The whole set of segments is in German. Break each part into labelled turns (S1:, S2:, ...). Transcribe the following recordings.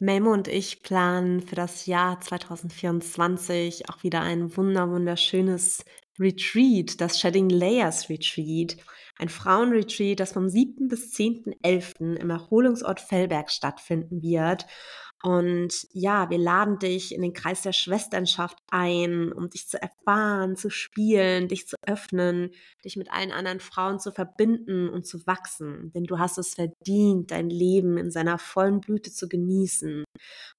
S1: Memo und ich planen für das Jahr 2024 auch wieder ein wunder wunderschönes Retreat, das Shedding Layers Retreat. Ein Frauenretreat, das vom 7. bis 10.11. im Erholungsort Fellberg stattfinden wird. Und ja, wir laden dich in den Kreis der Schwesternschaft ein, um dich zu erfahren, zu spielen, dich zu öffnen, dich mit allen anderen Frauen zu verbinden und zu wachsen. Denn du hast es verdient, dein Leben in seiner vollen Blüte zu genießen.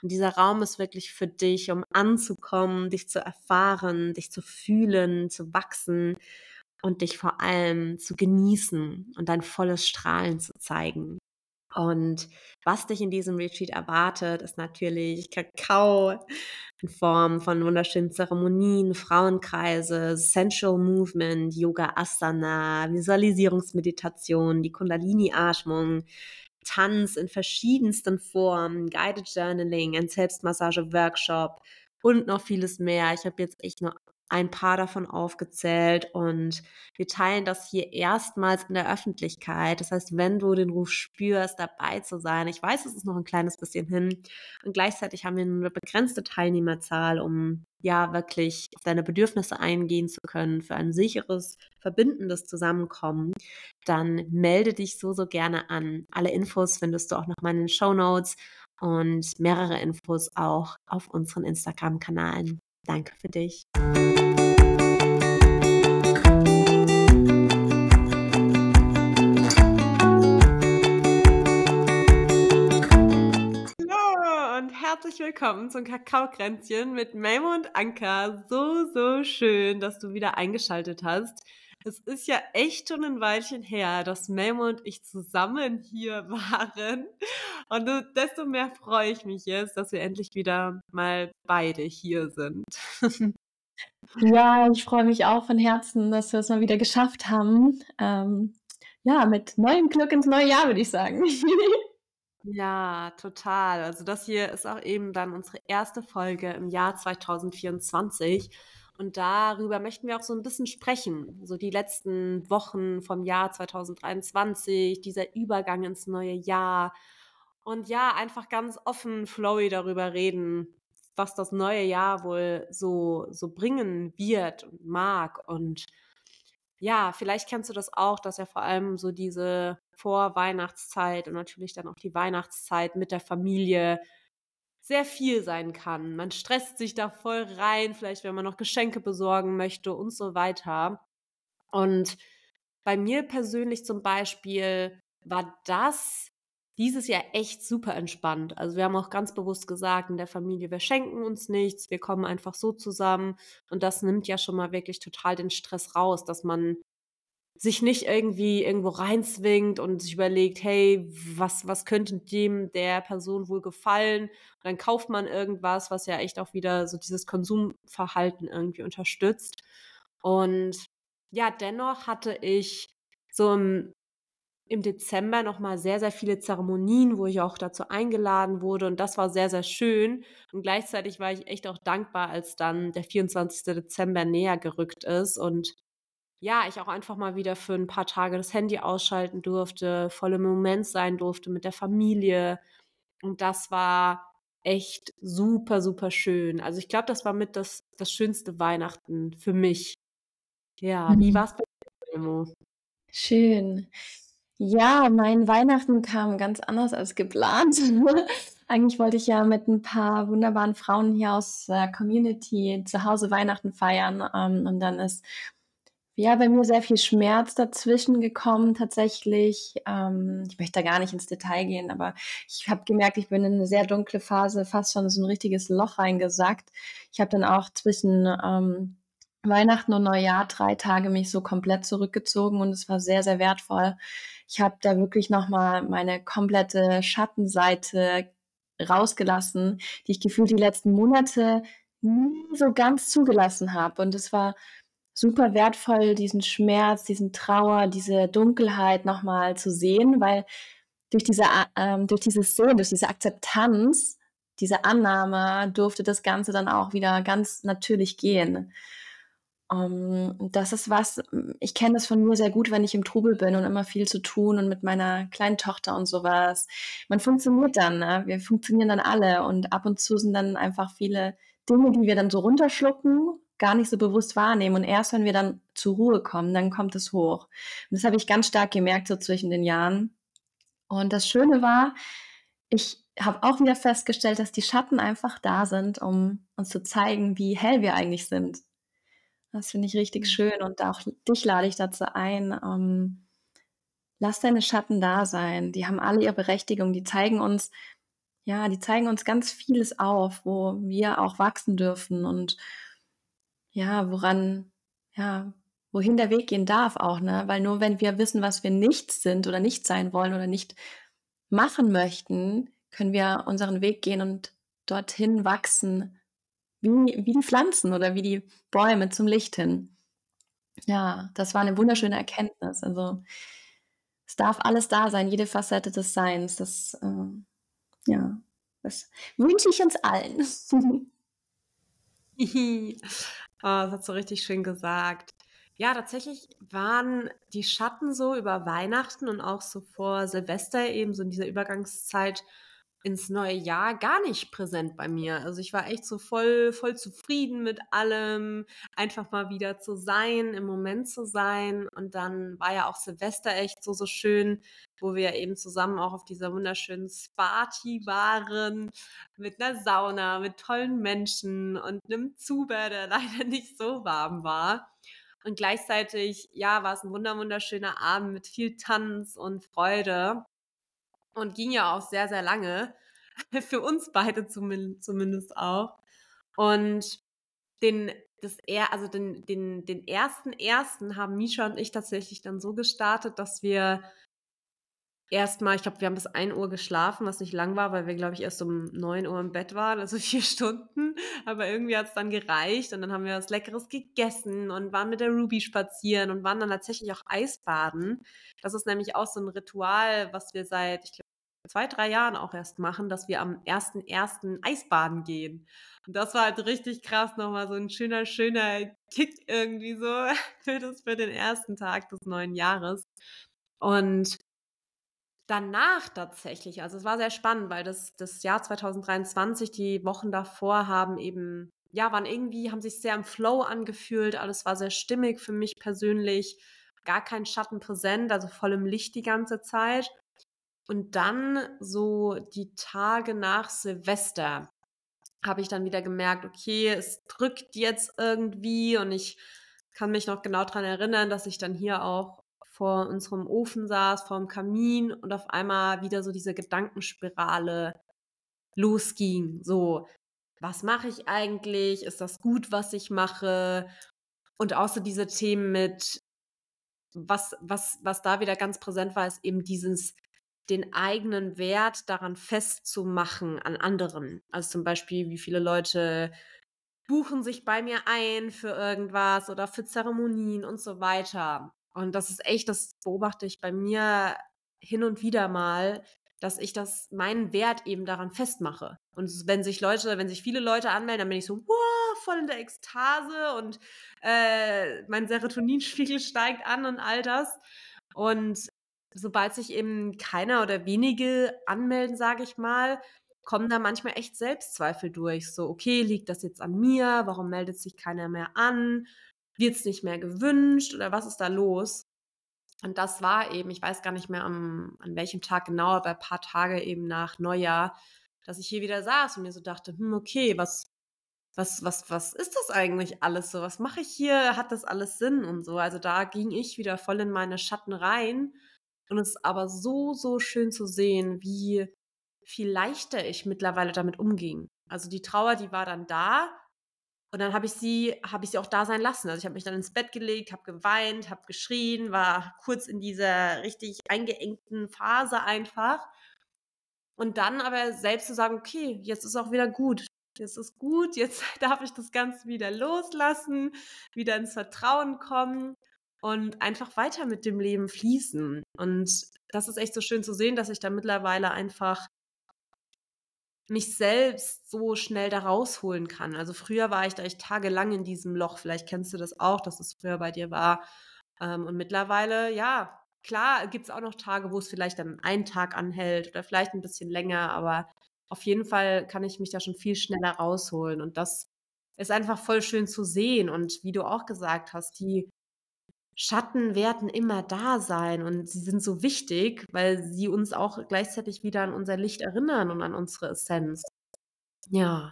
S1: Und dieser Raum ist wirklich für dich, um anzukommen, dich zu erfahren, dich zu fühlen, zu wachsen und dich vor allem zu genießen und dein volles Strahlen zu zeigen. Und was dich in diesem Retreat erwartet, ist natürlich Kakao in Form von wunderschönen Zeremonien, Frauenkreise, Sensual Movement, Yoga Asana, Visualisierungsmeditation, die Kundalini-Atmung, Tanz in verschiedensten Formen, Guided Journaling, ein Selbstmassage-Workshop und noch vieles mehr. Ich habe jetzt echt nur ein paar davon aufgezählt und wir teilen das hier erstmals in der Öffentlichkeit. Das heißt, wenn du den Ruf spürst, dabei zu sein, ich weiß, es ist noch ein kleines bisschen hin und gleichzeitig haben wir eine begrenzte Teilnehmerzahl, um ja wirklich auf deine Bedürfnisse eingehen zu können für ein sicheres, verbindendes Zusammenkommen, dann melde dich so, so gerne an. Alle Infos findest du auch noch mal in den Show Notes und mehrere Infos auch auf unseren Instagram-Kanalen. Danke für dich. herzlich willkommen zum Kakaokränzchen mit Memo und Anka. So, so schön, dass du wieder eingeschaltet hast. Es ist ja echt schon ein Weilchen her, dass Memo und ich zusammen hier waren. Und desto mehr freue ich mich jetzt, dass wir endlich wieder mal beide hier sind.
S2: Ja, ich freue mich auch von Herzen, dass wir es mal wieder geschafft haben. Ähm, ja, mit neuem Glück ins neue Jahr, würde ich sagen.
S1: Ja, total. Also das hier ist auch eben dann unsere erste Folge im Jahr 2024. Und darüber möchten wir auch so ein bisschen sprechen. So die letzten Wochen vom Jahr 2023, dieser Übergang ins neue Jahr. Und ja, einfach ganz offen, flowy darüber reden, was das neue Jahr wohl so, so bringen wird und mag. Und ja, vielleicht kennst du das auch, dass ja vor allem so diese Vorweihnachtszeit und natürlich dann auch die Weihnachtszeit mit der Familie sehr viel sein kann. Man stresst sich da voll rein, vielleicht wenn man noch Geschenke besorgen möchte und so weiter. Und bei mir persönlich zum Beispiel war das dieses Jahr echt super entspannt. Also wir haben auch ganz bewusst gesagt in der Familie, wir schenken uns nichts, wir kommen einfach so zusammen. Und das nimmt ja schon mal wirklich total den Stress raus, dass man sich nicht irgendwie irgendwo reinzwingt und sich überlegt, hey, was, was könnte dem der Person wohl gefallen? Und dann kauft man irgendwas, was ja echt auch wieder so dieses Konsumverhalten irgendwie unterstützt. Und ja, dennoch hatte ich so im im Dezember nochmal sehr, sehr viele Zeremonien, wo ich auch dazu eingeladen wurde und das war sehr, sehr schön. Und gleichzeitig war ich echt auch dankbar, als dann der 24. Dezember näher gerückt ist und ja, ich auch einfach mal wieder für ein paar Tage das Handy ausschalten durfte, voll im Moment sein durfte mit der Familie. Und das war echt super, super schön. Also ich glaube, das war mit das, das schönste Weihnachten für mich. Ja, wie mhm. war es bei dir, Emo?
S2: Schön. Ja, mein Weihnachten kam ganz anders als geplant. Eigentlich wollte ich ja mit ein paar wunderbaren Frauen hier aus der Community zu Hause Weihnachten feiern. Ähm, und dann ist ja bei mir sehr viel Schmerz dazwischen gekommen tatsächlich. Ähm, ich möchte da gar nicht ins Detail gehen, aber ich habe gemerkt, ich bin in eine sehr dunkle Phase, fast schon so ein richtiges Loch reingesackt. Ich habe dann auch zwischen ähm, Weihnachten und Neujahr drei Tage mich so komplett zurückgezogen und es war sehr, sehr wertvoll. Ich habe da wirklich nochmal meine komplette Schattenseite rausgelassen, die ich gefühlt die letzten Monate nie so ganz zugelassen habe. Und es war super wertvoll, diesen Schmerz, diesen Trauer, diese Dunkelheit nochmal zu sehen, weil durch diese, ähm, durch dieses Sehen, durch diese Akzeptanz, diese Annahme durfte das Ganze dann auch wieder ganz natürlich gehen. Um, ähm, das ist was, ich kenne das von mir sehr gut, wenn ich im Trubel bin und immer viel zu tun und mit meiner kleinen Tochter und sowas. Man funktioniert dann, ne? wir funktionieren dann alle und ab und zu sind dann einfach viele Dinge, die wir dann so runterschlucken, gar nicht so bewusst wahrnehmen und erst wenn wir dann zur Ruhe kommen, dann kommt es hoch. Und das habe ich ganz stark gemerkt so zwischen den Jahren. Und das Schöne war, ich habe auch wieder festgestellt, dass die Schatten einfach da sind, um uns zu zeigen, wie hell wir eigentlich sind. Das finde ich richtig mhm. schön und auch dich lade ich dazu ein. Ähm, lass deine Schatten da sein. Die haben alle ihre Berechtigung. Die zeigen uns, ja, die zeigen uns ganz vieles auf, wo wir auch wachsen dürfen und ja, woran, ja, wohin der Weg gehen darf auch, ne? Weil nur wenn wir wissen, was wir nicht sind oder nicht sein wollen oder nicht machen möchten, können wir unseren Weg gehen und dorthin wachsen, wie, wie die Pflanzen oder wie die Bäume zum Licht hin. Ja, das war eine wunderschöne Erkenntnis. Also es darf alles da sein, jede Facette des Seins. Das, äh, ja, das wünsche ich uns allen.
S1: oh, das hast du richtig schön gesagt. Ja, tatsächlich waren die Schatten so über Weihnachten und auch so vor Silvester eben so in dieser Übergangszeit ins neue Jahr gar nicht präsent bei mir. Also ich war echt so voll, voll zufrieden mit allem, einfach mal wieder zu sein, im Moment zu sein. Und dann war ja auch Silvester echt so, so schön, wo wir eben zusammen auch auf dieser wunderschönen Sparty waren, mit einer Sauna, mit tollen Menschen und einem Zuber, der leider nicht so warm war. Und gleichzeitig, ja, war es ein wunderschöner Abend mit viel Tanz und Freude und ging ja auch sehr, sehr lange. Für uns beide zumindest auch. Und den, das also den, den, den ersten ersten haben Misha und ich tatsächlich dann so gestartet, dass wir erstmal, ich glaube, wir haben bis 1 Uhr geschlafen, was nicht lang war, weil wir, glaube ich, erst um 9 Uhr im Bett waren, also vier Stunden. Aber irgendwie hat es dann gereicht und dann haben wir was Leckeres gegessen und waren mit der Ruby spazieren und waren dann tatsächlich auch Eisbaden. Das ist nämlich auch so ein Ritual, was wir seit, ich glaube, zwei, drei Jahren auch erst machen, dass wir am 1.1. Eisbaden gehen. Und das war halt richtig krass, nochmal so ein schöner, schöner Kick irgendwie so für, das, für den ersten Tag des neuen Jahres. Und danach tatsächlich, also es war sehr spannend, weil das, das Jahr 2023, die Wochen davor haben eben, ja, waren irgendwie, haben sich sehr im Flow angefühlt, alles war sehr stimmig für mich persönlich, gar kein Schatten präsent, also voll im Licht die ganze Zeit. Und dann so die Tage nach Silvester habe ich dann wieder gemerkt, okay, es drückt jetzt irgendwie. Und ich kann mich noch genau daran erinnern, dass ich dann hier auch vor unserem Ofen saß, vor dem Kamin und auf einmal wieder so diese Gedankenspirale losging. So, was mache ich eigentlich? Ist das gut, was ich mache? Und außer diese Themen mit, was, was, was da wieder ganz präsent war, ist eben dieses, den eigenen Wert daran festzumachen an anderen. Also zum Beispiel, wie viele Leute buchen sich bei mir ein für irgendwas oder für Zeremonien und so weiter. Und das ist echt, das beobachte ich bei mir hin und wieder mal, dass ich das, meinen Wert eben daran festmache. Und wenn sich Leute, wenn sich viele Leute anmelden, dann bin ich so, wow, voll in der Ekstase und äh, mein Serotoninspiegel steigt an und all das. Und sobald sich eben keiner oder wenige anmelden, sage ich mal, kommen da manchmal echt Selbstzweifel durch. So, okay, liegt das jetzt an mir? Warum meldet sich keiner mehr an? Wird es nicht mehr gewünscht oder was ist da los? Und das war eben, ich weiß gar nicht mehr am, an welchem Tag genau, aber ein paar Tage eben nach Neujahr, dass ich hier wieder saß und mir so dachte, hm, okay, was, was, was, was ist das eigentlich alles so? Was mache ich hier? Hat das alles Sinn und so? Also da ging ich wieder voll in meine Schatten rein. Und es ist aber so, so schön zu sehen, wie viel leichter ich mittlerweile damit umging. Also die Trauer, die war dann da, und dann habe ich sie, habe ich sie auch da sein lassen. Also ich habe mich dann ins Bett gelegt, habe geweint, habe geschrien, war kurz in dieser richtig eingeengten Phase einfach. Und dann aber selbst zu sagen, okay, jetzt ist auch wieder gut. Jetzt ist gut, jetzt darf ich das Ganze wieder loslassen, wieder ins Vertrauen kommen und einfach weiter mit dem Leben fließen. Und das ist echt so schön zu sehen, dass ich da mittlerweile einfach mich selbst so schnell da rausholen kann. Also früher war ich da echt tagelang in diesem Loch. Vielleicht kennst du das auch, dass es früher bei dir war. Ähm, und mittlerweile, ja, klar, gibt es auch noch Tage, wo es vielleicht dann einen Tag anhält oder vielleicht ein bisschen länger, aber auf jeden Fall kann ich mich da schon viel schneller rausholen. Und das ist einfach voll schön zu sehen. Und wie du auch gesagt hast, die Schatten werden immer da sein und sie sind so wichtig, weil sie uns auch gleichzeitig wieder an unser Licht erinnern und an unsere Essenz. Ja.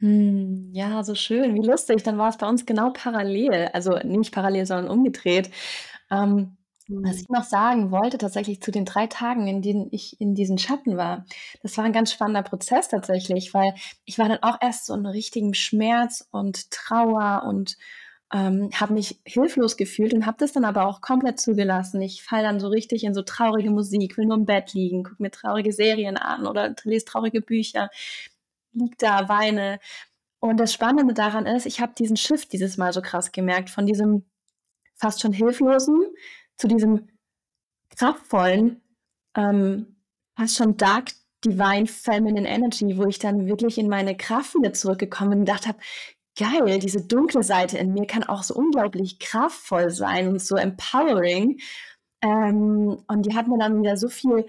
S2: Hm, ja, so schön, wie lustig. Dann war es bei uns genau parallel. Also nicht parallel, sondern umgedreht. Ähm, was ich mhm. noch sagen wollte, tatsächlich zu den drei Tagen, in denen ich in diesen Schatten war, das war ein ganz spannender Prozess tatsächlich, weil ich war dann auch erst so in richtigem Schmerz und Trauer und ähm, habe mich hilflos gefühlt und habe das dann aber auch komplett zugelassen. Ich falle dann so richtig in so traurige Musik, will nur im Bett liegen, gucke mir traurige Serien an oder lese traurige Bücher, lieg da, weine. Und das Spannende daran ist, ich habe diesen Shift dieses Mal so krass gemerkt, von diesem fast schon hilflosen zu diesem kraftvollen, ähm, fast schon dark divine feminine energy, wo ich dann wirklich in meine Kraft wieder zurückgekommen bin und gedacht habe, geil, diese dunkle Seite in mir kann auch so unglaublich kraftvoll sein und so empowering. Ähm, und die hat mir dann wieder so viel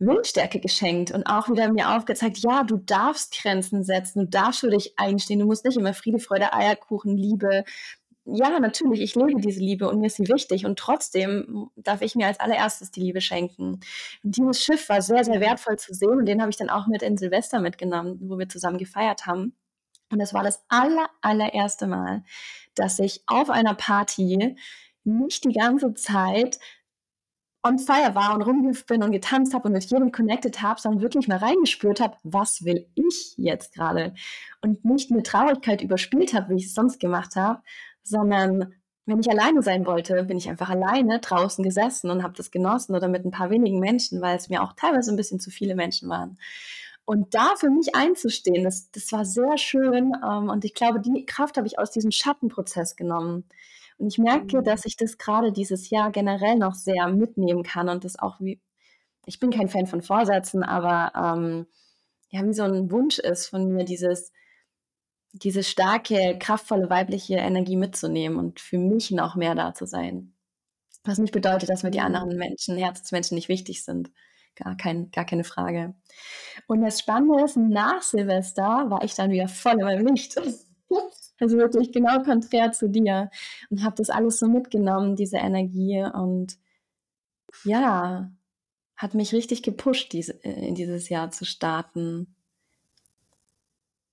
S2: Willensstärke geschenkt und auch wieder mir aufgezeigt, ja, du darfst Grenzen setzen, du darfst für dich einstehen, du musst nicht immer Friede, Freude, Eierkuchen, Liebe. Ja, natürlich, ich lebe diese Liebe und mir ist sie wichtig und trotzdem darf ich mir als allererstes die Liebe schenken. Und dieses Schiff war sehr, sehr wertvoll zu sehen und den habe ich dann auch mit in Silvester mitgenommen, wo wir zusammen gefeiert haben. Und es war das aller, allererste Mal, dass ich auf einer Party nicht die ganze Zeit on fire war und rumgehüpft bin und getanzt habe und mit jedem connected habe, sondern wirklich mal reingespürt habe, was will ich jetzt gerade? Und nicht mit Traurigkeit überspielt habe, wie ich es sonst gemacht habe, sondern wenn ich alleine sein wollte, bin ich einfach alleine draußen gesessen und habe das genossen oder mit ein paar wenigen Menschen, weil es mir auch teilweise ein bisschen zu viele Menschen waren. Und da für mich einzustehen, das, das war sehr schön. Ähm, und ich glaube, die Kraft habe ich aus diesem Schattenprozess genommen. Und ich merke, mhm. dass ich das gerade dieses Jahr generell noch sehr mitnehmen kann und das auch wie, ich bin kein Fan von Vorsätzen, aber ähm, ja, wie so ein Wunsch ist von mir, dieses, diese starke, kraftvolle weibliche Energie mitzunehmen und für mich noch mehr da zu sein. Was nicht bedeutet, dass mir die mhm. anderen Menschen, Herzensmenschen nicht wichtig sind. Gar, kein, gar keine Frage. Und das Spannende ist, nach Silvester war ich dann wieder voll in meinem Licht. Also wirklich genau konträr zu dir. Und habe das alles so mitgenommen, diese Energie. Und ja, hat mich richtig gepusht, diese, in dieses Jahr zu starten.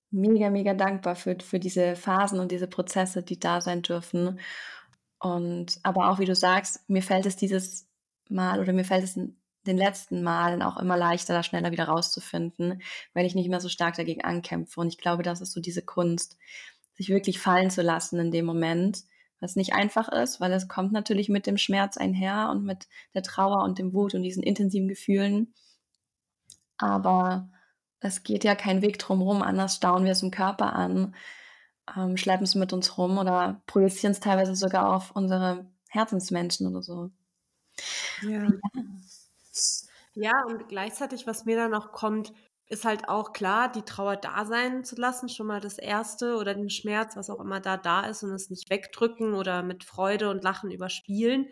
S2: Mega, mega dankbar für, für diese Phasen und diese Prozesse, die da sein dürfen. Und aber auch, wie du sagst, mir fällt es dieses Mal oder mir fällt es den letzten Malen auch immer leichter, da schneller wieder rauszufinden, weil ich nicht mehr so stark dagegen ankämpfe. Und ich glaube, das ist so diese Kunst, sich wirklich fallen zu lassen in dem Moment, was nicht einfach ist, weil es kommt natürlich mit dem Schmerz einher und mit der Trauer und dem Wut und diesen intensiven Gefühlen. Aber es geht ja kein Weg drumherum, anders stauen wir es im Körper an, ähm, schleppen es mit uns rum oder projizieren es teilweise sogar auf unsere Herzensmenschen oder so.
S1: Ja. ja. Ja, und gleichzeitig, was mir dann noch kommt, ist halt auch klar, die Trauer da sein zu lassen, schon mal das Erste oder den Schmerz, was auch immer da da ist und es nicht wegdrücken oder mit Freude und Lachen überspielen,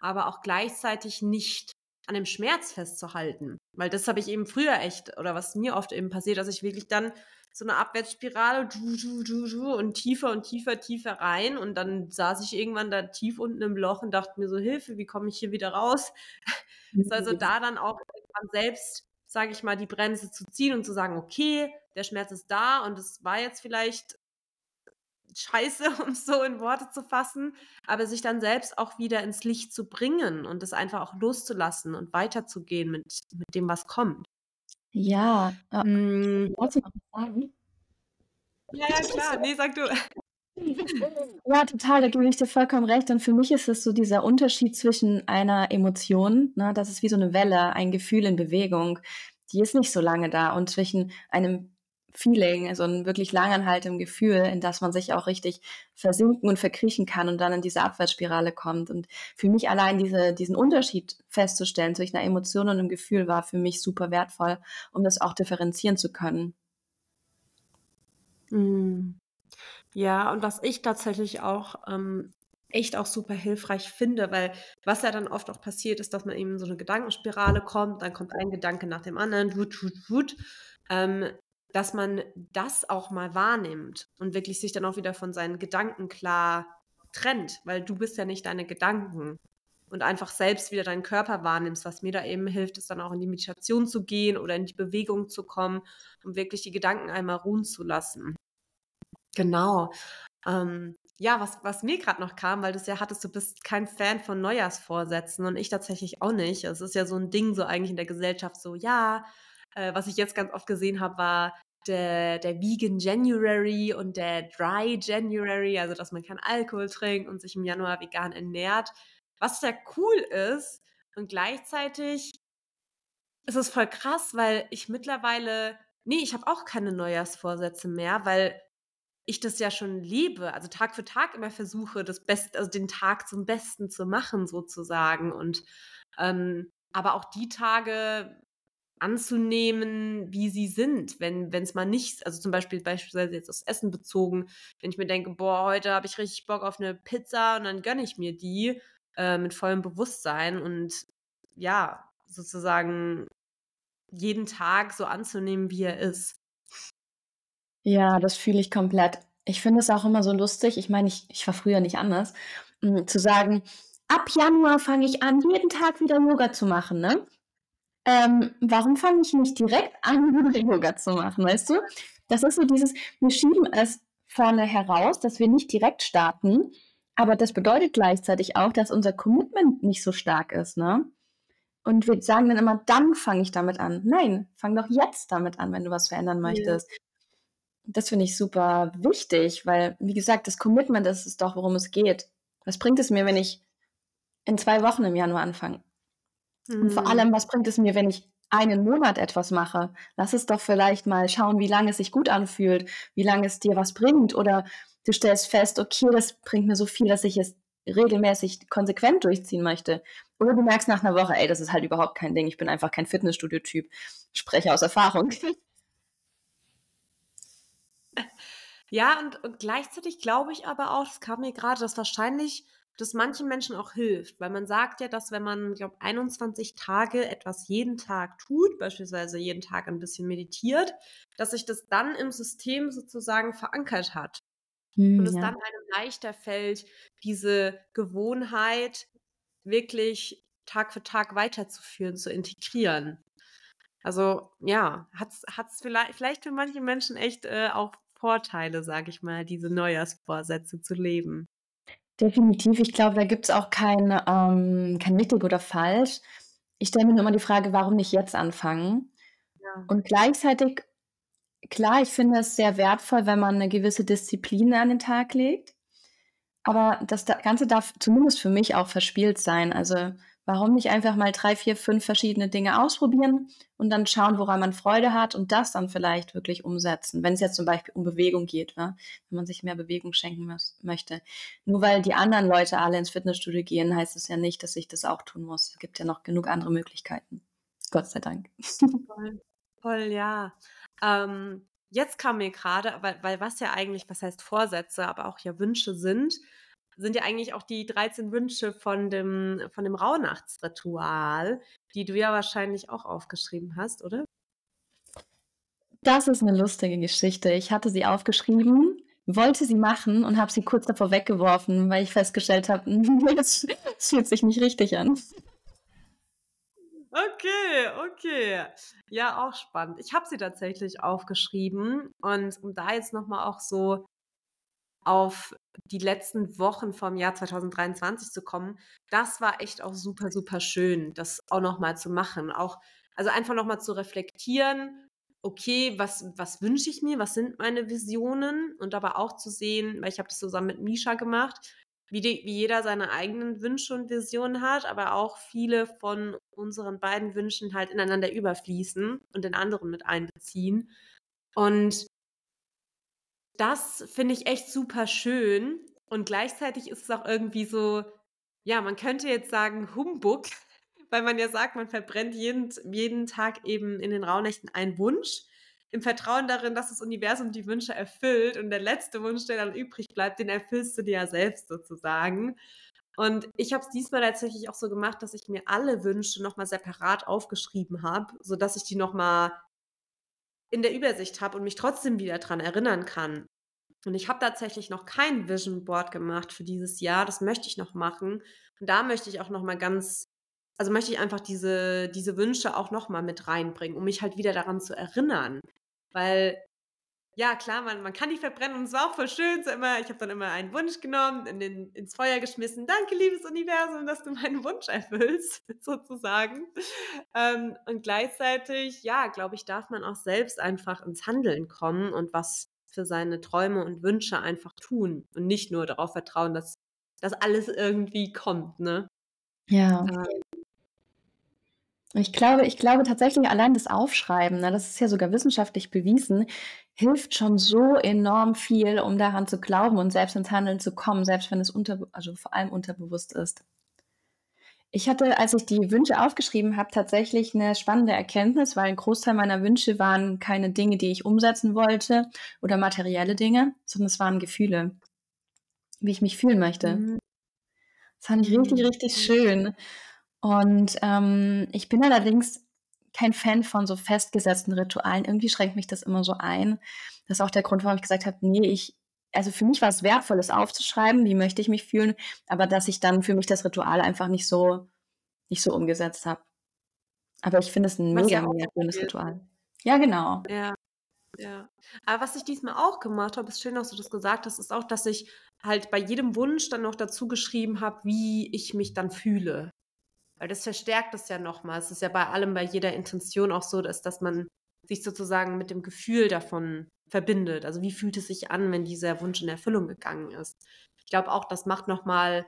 S1: aber auch gleichzeitig nicht an dem Schmerz festzuhalten. Weil das habe ich eben früher echt, oder was mir oft eben passiert, dass ich wirklich dann so eine Abwärtsspirale und tiefer und tiefer, tiefer rein. Und dann saß ich irgendwann da tief unten im Loch und dachte mir so, Hilfe, wie komme ich hier wieder raus? ist also da dann auch selbst, sage ich mal, die Bremse zu ziehen und zu sagen, okay, der Schmerz ist da und es war jetzt vielleicht scheiße, um es so in Worte zu fassen, aber sich dann selbst auch wieder ins Licht zu bringen und es einfach auch loszulassen und weiterzugehen mit, mit dem, was kommt.
S2: Ja, hm. wolltest du noch was sagen?
S1: Ja, ja, klar. Nee, sag du.
S2: Ja, total, da gebe ich dir vollkommen recht. Und für mich ist es so dieser Unterschied zwischen einer Emotion, ne, das ist wie so eine Welle, ein Gefühl in Bewegung, die ist nicht so lange da. Und zwischen einem Feeling, so ein wirklich langanhaltendem Gefühl, in das man sich auch richtig versinken und verkriechen kann und dann in diese Abwärtsspirale kommt. Und für mich allein diese, diesen Unterschied festzustellen zwischen einer Emotion und einem Gefühl war für mich super wertvoll, um das auch differenzieren zu können.
S1: Mhm. Ja, und was ich tatsächlich auch ähm, echt auch super hilfreich finde, weil was ja dann oft auch passiert, ist, dass man eben so eine Gedankenspirale kommt, dann kommt ein Gedanke nach dem anderen, wut, wut, wut, ähm, dass man das auch mal wahrnimmt und wirklich sich dann auch wieder von seinen Gedanken klar trennt, weil du bist ja nicht deine Gedanken und einfach selbst wieder deinen Körper wahrnimmst. Was mir da eben hilft, ist dann auch in die Meditation zu gehen oder in die Bewegung zu kommen, um wirklich die Gedanken einmal ruhen zu lassen. Genau. Ähm, ja, was, was mir gerade noch kam, weil du es ja hattest, du bist kein Fan von Neujahrsvorsätzen und ich tatsächlich auch nicht. Es ist ja so ein Ding so eigentlich in der Gesellschaft so, ja, äh, was ich jetzt ganz oft gesehen habe, war der, der Vegan January und der Dry January, also dass man keinen Alkohol trinkt und sich im Januar vegan ernährt. Was ja cool ist und gleichzeitig ist es voll krass, weil ich mittlerweile, nee, ich habe auch keine Neujahrsvorsätze mehr, weil ich das ja schon liebe, also Tag für Tag immer versuche, das Beste, also den Tag zum Besten zu machen, sozusagen. Und ähm, aber auch die Tage anzunehmen, wie sie sind, wenn es mal nicht, also zum Beispiel beispielsweise jetzt aufs Essen bezogen, wenn ich mir denke, boah, heute habe ich richtig Bock auf eine Pizza und dann gönne ich mir die äh, mit vollem Bewusstsein und ja, sozusagen jeden Tag so anzunehmen, wie er ist.
S2: Ja, das fühle ich komplett. Ich finde es auch immer so lustig. Ich meine, ich, ich war früher nicht anders, hm, zu sagen, ab Januar fange ich an, jeden Tag wieder Yoga zu machen, ne? Ähm, warum fange ich nicht direkt an, Yoga zu machen, weißt du? Das ist so dieses, wir schieben es vorne heraus, dass wir nicht direkt starten, aber das bedeutet gleichzeitig auch, dass unser Commitment nicht so stark ist, ne? Und wir sagen dann immer, dann fange ich damit an. Nein, fang doch jetzt damit an, wenn du was verändern möchtest. Ja. Das finde ich super wichtig, weil, wie gesagt, das Commitment das ist doch, worum es geht. Was bringt es mir, wenn ich in zwei Wochen im Januar anfange? Mhm. Und vor mhm. allem, was bringt es mir, wenn ich einen Monat etwas mache? Lass es doch vielleicht mal schauen, wie lange es sich gut anfühlt, wie lange es dir was bringt. Oder du stellst fest, okay, das bringt mir so viel, dass ich es regelmäßig konsequent durchziehen möchte. Oder du merkst nach einer Woche, ey, das ist halt überhaupt kein Ding, ich bin einfach kein Fitnessstudio-Typ. Spreche aus Erfahrung.
S1: Ja, und, und gleichzeitig glaube ich aber auch, das kam mir gerade, dass wahrscheinlich das manchen Menschen auch hilft, weil man sagt ja, dass wenn man, glaube 21 Tage etwas jeden Tag tut, beispielsweise jeden Tag ein bisschen meditiert, dass sich das dann im System sozusagen verankert hat. Hm, und es ja. dann einem leichter fällt, diese Gewohnheit wirklich Tag für Tag weiterzuführen, zu integrieren. Also ja, hat es vielleicht, vielleicht für manche Menschen echt äh, auch Vorteile, sage ich mal, diese Neujahrsvorsätze zu leben.
S2: Definitiv. Ich glaube, da gibt es auch kein, ähm, kein richtig oder falsch. Ich stelle mir nur immer die Frage, warum nicht jetzt anfangen? Ja. Und gleichzeitig, klar, ich finde es sehr wertvoll, wenn man eine gewisse Disziplin an den Tag legt. Aber das Ganze darf zumindest für mich auch verspielt sein. Also Warum nicht einfach mal drei, vier, fünf verschiedene Dinge ausprobieren und dann schauen, woran man Freude hat und das dann vielleicht wirklich umsetzen, wenn es jetzt zum Beispiel um Bewegung geht, ja? wenn man sich mehr Bewegung schenken möchte. Nur weil die anderen Leute alle ins Fitnessstudio gehen, heißt es ja nicht, dass ich das auch tun muss. Es gibt ja noch genug andere Möglichkeiten. Gott sei Dank.
S1: Voll, voll ja. Ähm, jetzt kam mir gerade, weil, weil was ja eigentlich, was heißt Vorsätze, aber auch ja Wünsche sind, sind ja eigentlich auch die 13 Wünsche von dem, von dem Rauhnachtsritual, die du ja wahrscheinlich auch aufgeschrieben hast, oder?
S2: Das ist eine lustige Geschichte. Ich hatte sie aufgeschrieben, wollte sie machen und habe sie kurz davor weggeworfen, weil ich festgestellt habe, es fühlt sich nicht richtig an.
S1: Okay, okay. Ja, auch spannend. Ich habe sie tatsächlich aufgeschrieben und um da jetzt nochmal auch so auf die letzten Wochen vom Jahr 2023 zu kommen, das war echt auch super, super schön, das auch nochmal zu machen. Auch, also einfach nochmal zu reflektieren, okay, was, was wünsche ich mir, was sind meine Visionen und aber auch zu sehen, weil ich habe das zusammen mit Misha gemacht, wie, die, wie jeder seine eigenen Wünsche und Visionen hat, aber auch viele von unseren beiden Wünschen halt ineinander überfließen und den anderen mit einbeziehen. Und das finde ich echt super schön. Und gleichzeitig ist es auch irgendwie so, ja, man könnte jetzt sagen Humbug, weil man ja sagt, man verbrennt jeden, jeden Tag eben in den Rauhnächten einen Wunsch, im Vertrauen darin, dass das Universum die Wünsche erfüllt und der letzte Wunsch, der dann übrig bleibt, den erfüllst du dir ja selbst sozusagen. Und ich habe es diesmal tatsächlich auch so gemacht, dass ich mir alle Wünsche nochmal separat aufgeschrieben habe, sodass ich die nochmal in der Übersicht habe und mich trotzdem wieder daran erinnern kann. Und ich habe tatsächlich noch kein Vision Board gemacht für dieses Jahr. Das möchte ich noch machen. Und da möchte ich auch noch mal ganz, also möchte ich einfach diese, diese Wünsche auch noch mal mit reinbringen, um mich halt wieder daran zu erinnern. Weil ja, klar, man, man kann die verbrennen und es war auch voll schön. So immer, ich habe dann immer einen Wunsch genommen, in den, ins Feuer geschmissen. Danke, liebes Universum, dass du meinen Wunsch erfüllst, sozusagen. Ähm, und gleichzeitig, ja, glaube ich, darf man auch selbst einfach ins Handeln kommen und was für seine Träume und Wünsche einfach tun und nicht nur darauf vertrauen, dass das alles irgendwie kommt, ne?
S2: Ja. Ähm, ich glaube, ich glaube tatsächlich allein das Aufschreiben, ne, das ist ja sogar wissenschaftlich bewiesen, hilft schon so enorm viel, um daran zu glauben und selbst ins Handeln zu kommen, selbst wenn es unter, also vor allem unterbewusst ist. Ich hatte, als ich die Wünsche aufgeschrieben habe, tatsächlich eine spannende Erkenntnis, weil ein Großteil meiner Wünsche waren keine Dinge, die ich umsetzen wollte oder materielle Dinge, sondern es waren Gefühle, wie ich mich fühlen möchte. Mhm. Das fand ich richtig, mhm. richtig schön. Und ähm, ich bin allerdings kein Fan von so festgesetzten Ritualen. Irgendwie schränkt mich das immer so ein. Das ist auch der Grund, warum ich gesagt habe, nee, ich, also für mich war es wertvoll, es aufzuschreiben, wie möchte ich mich fühlen, aber dass ich dann für mich das Ritual einfach nicht so, nicht so umgesetzt habe. Aber ich finde es ein was mega, ja mega schönes Ritual. Ja, genau.
S1: Ja. Ja. Aber was ich diesmal auch gemacht habe, ist schön, dass du das gesagt hast, ist auch, dass ich halt bei jedem Wunsch dann noch dazu geschrieben habe, wie ich mich dann fühle. Weil das verstärkt es ja nochmal. Es ist ja bei allem, bei jeder Intention auch so, dass, dass man sich sozusagen mit dem Gefühl davon verbindet. Also wie fühlt es sich an, wenn dieser Wunsch in Erfüllung gegangen ist? Ich glaube auch, das macht nochmal